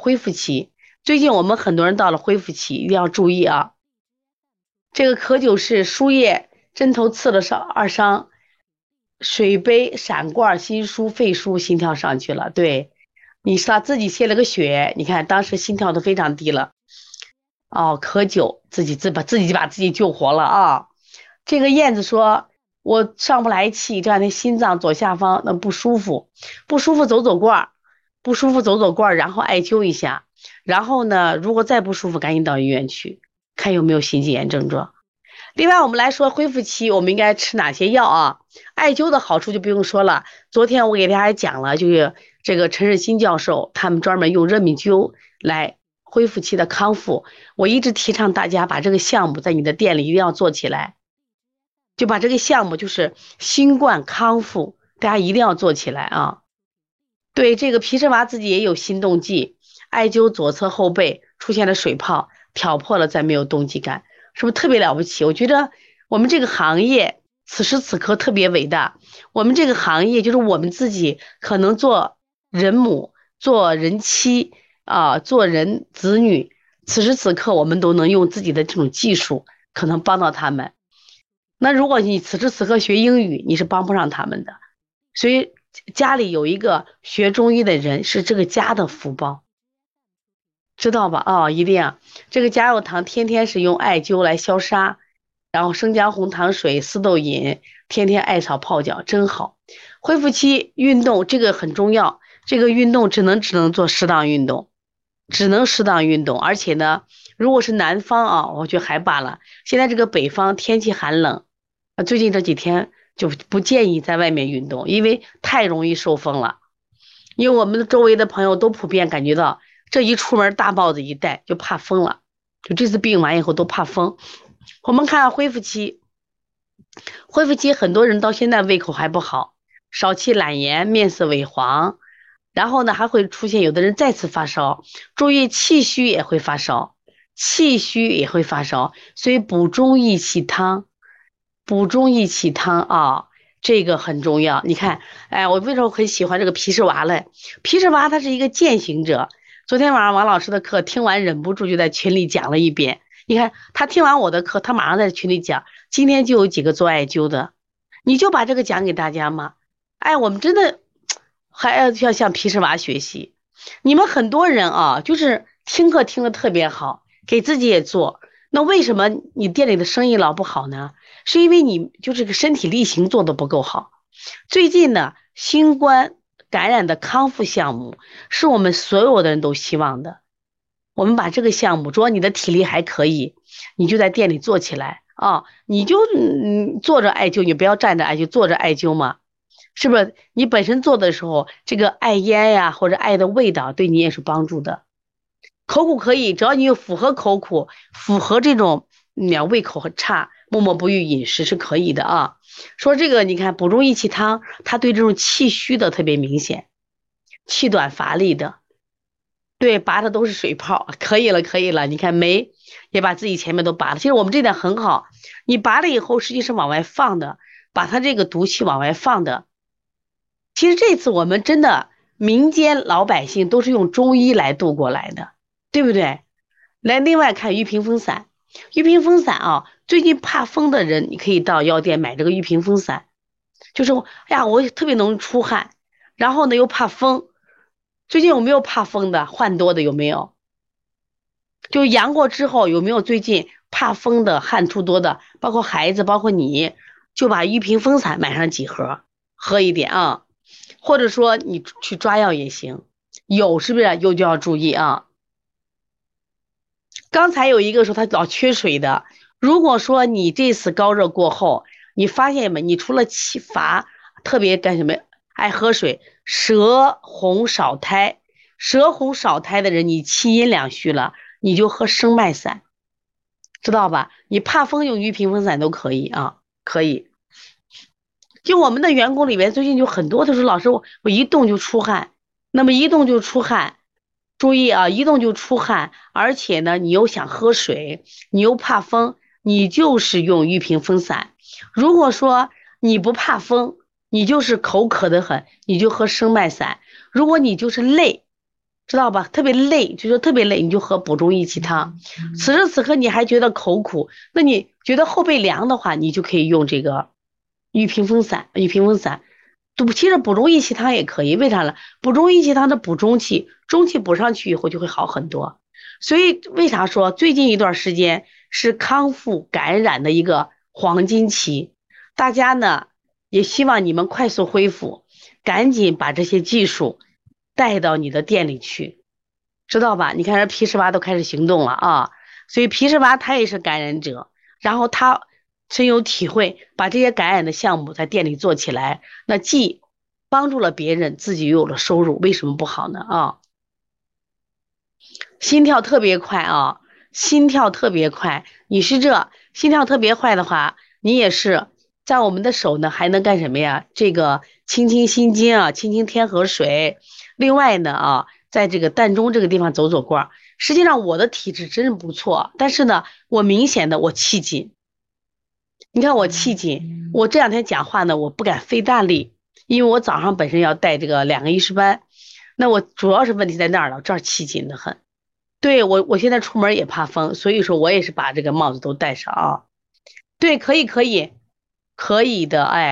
恢复期。最近我们很多人到了恢复期，一定要注意啊。这个咳酒是输液针头刺了伤二伤，水杯闪罐心输肺输心跳上去了。对，你是他自己献了个血，你看当时心跳都非常低了。哦，咳酒自己自把自己就把自己救活了啊。这个燕子说：“我上不来气，这两天心脏左下方那不舒服，不舒服走走罐，不舒服走走罐，然后艾灸一下。”然后呢，如果再不舒服，赶紧到医院去看有没有心肌炎症状。另外，我们来说恢复期，我们应该吃哪些药啊？艾灸的好处就不用说了。昨天我给大家讲了，就是这个陈日新教授，他们专门用热敏灸来恢复期的康复。我一直提倡大家把这个项目在你的店里一定要做起来，就把这个项目就是新冠康复，大家一定要做起来啊。对，这个皮什娃自己也有心动剂。艾灸左侧后背出现了水泡，挑破了再没有动机感，是不是特别了不起？我觉得我们这个行业此时此刻特别伟大。我们这个行业就是我们自己可能做人母、做人妻啊、做人子女，此时此刻我们都能用自己的这种技术，可能帮到他们。那如果你此时此刻学英语，你是帮不上他们的。所以家里有一个学中医的人，是这个家的福报。知道吧？啊，一定这个加肉糖，天天是用艾灸来消杀，然后生姜红糖水、四豆饮，天天艾草泡脚，真好。恢复期运动这个很重要，这个运动只能只能做适当运动，只能适当运动。而且呢，如果是南方啊，我觉得还罢了。现在这个北方天气寒冷，啊，最近这几天就不建议在外面运动，因为太容易受风了。因为我们周围的朋友都普遍感觉到。这一出门大帽子一戴就怕风了，就这次病完以后都怕风。我们看恢复期，恢复期很多人到现在胃口还不好，少气懒言，面色萎黄，然后呢还会出现有的人再次发烧，注意气虚也会发烧，气虚也会发烧，所以补中益气汤，补中益气汤啊，这个很重要。你看，哎，我为什么很喜欢这个皮氏娃嘞？皮氏娃他是一个践行者。昨天晚上王老师的课听完，忍不住就在群里讲了一遍。你看他听完我的课，他马上在群里讲。今天就有几个做艾灸的，你就把这个讲给大家嘛。哎，我们真的还要要向皮氏娃学习。你们很多人啊，就是听课听的特别好，给自己也做。那为什么你店里的生意老不好呢？是因为你就是个身体力行做的不够好。最近呢，新冠。感染的康复项目是我们所有的人都希望的。我们把这个项目，主要你的体力还可以，你就在店里做起来啊！你就嗯坐着艾灸，你不要站着艾灸，坐着艾灸嘛，是不是？你本身做的时候，这个艾烟呀或者艾的味道对你也是帮助的。口苦可以，只要你有符合口苦，符合这种你要胃口很差。默默不欲饮食是可以的啊。说这个，你看补中益气汤，它对这种气虚的特别明显，气短乏力的，对拔的都是水泡，可以了，可以了。你看没，也把自己前面都拔了。其实我们这点很好，你拔了以后，实际是往外放的，把它这个毒气往外放的。其实这次我们真的民间老百姓都是用中医来度过来的，对不对？来，另外看玉屏风散。玉屏风散啊，最近怕风的人，你可以到药店买这个玉屏风散。就是哎呀，我特别容易出汗，然后呢又怕风。最近有没有怕风的？汗多的有没有？就阳过之后有没有最近怕风的汗出多的？包括孩子，包括你，就把玉屏风散买上几盒，喝一点啊。或者说你去抓药也行，有是不是？有就要注意啊。刚才有一个说他老缺水的，如果说你这次高热过后，你发现没？你除了气乏，特别干什么？爱喝水，舌红少苔，舌红少苔的人，你气阴两虚了，你就喝生脉散，知道吧？你怕风用玉屏风散都可以啊，可以。就我们的员工里面，最近就很多都说，老师我我一动就出汗，那么一动就出汗。注意啊，一动就出汗，而且呢，你又想喝水，你又怕风，你就是用玉屏风散。如果说你不怕风，你就是口渴的很，你就喝生脉散。如果你就是累，知道吧？特别累，就说特别累，你就喝补中益气汤。此时此刻你还觉得口苦，那你觉得后背凉的话，你就可以用这个玉屏风散。玉屏风散，补其实补中益气汤也可以，为啥呢？补中益气汤的补中气，中气补上去以后就会好很多。所以为啥说最近一段时间是康复感染的一个黄金期？大家呢也希望你们快速恢复，赶紧把这些技术。带到你的店里去，知道吧？你看人皮十八都开始行动了啊！所以皮十八他也是感染者，然后他深有体会，把这些感染的项目在店里做起来，那既帮助了别人，自己又有了收入，为什么不好呢？啊，心跳特别快啊，心跳特别快。你是这心跳特别快的话，你也是在我们的手呢，还能干什么呀？这个清清心经啊，清清天河水。另外呢啊，在这个膻中这个地方走走罐，实际上我的体质真是不错，但是呢，我明显的我气紧。你看我气紧，我这两天讲话呢，我不敢费大力，因为我早上本身要带这个两个医师班，那我主要是问题在那儿了，这儿气紧的很。对我，我现在出门也怕风，所以说我也是把这个帽子都戴上啊。对，可以，可以，可以的，哎。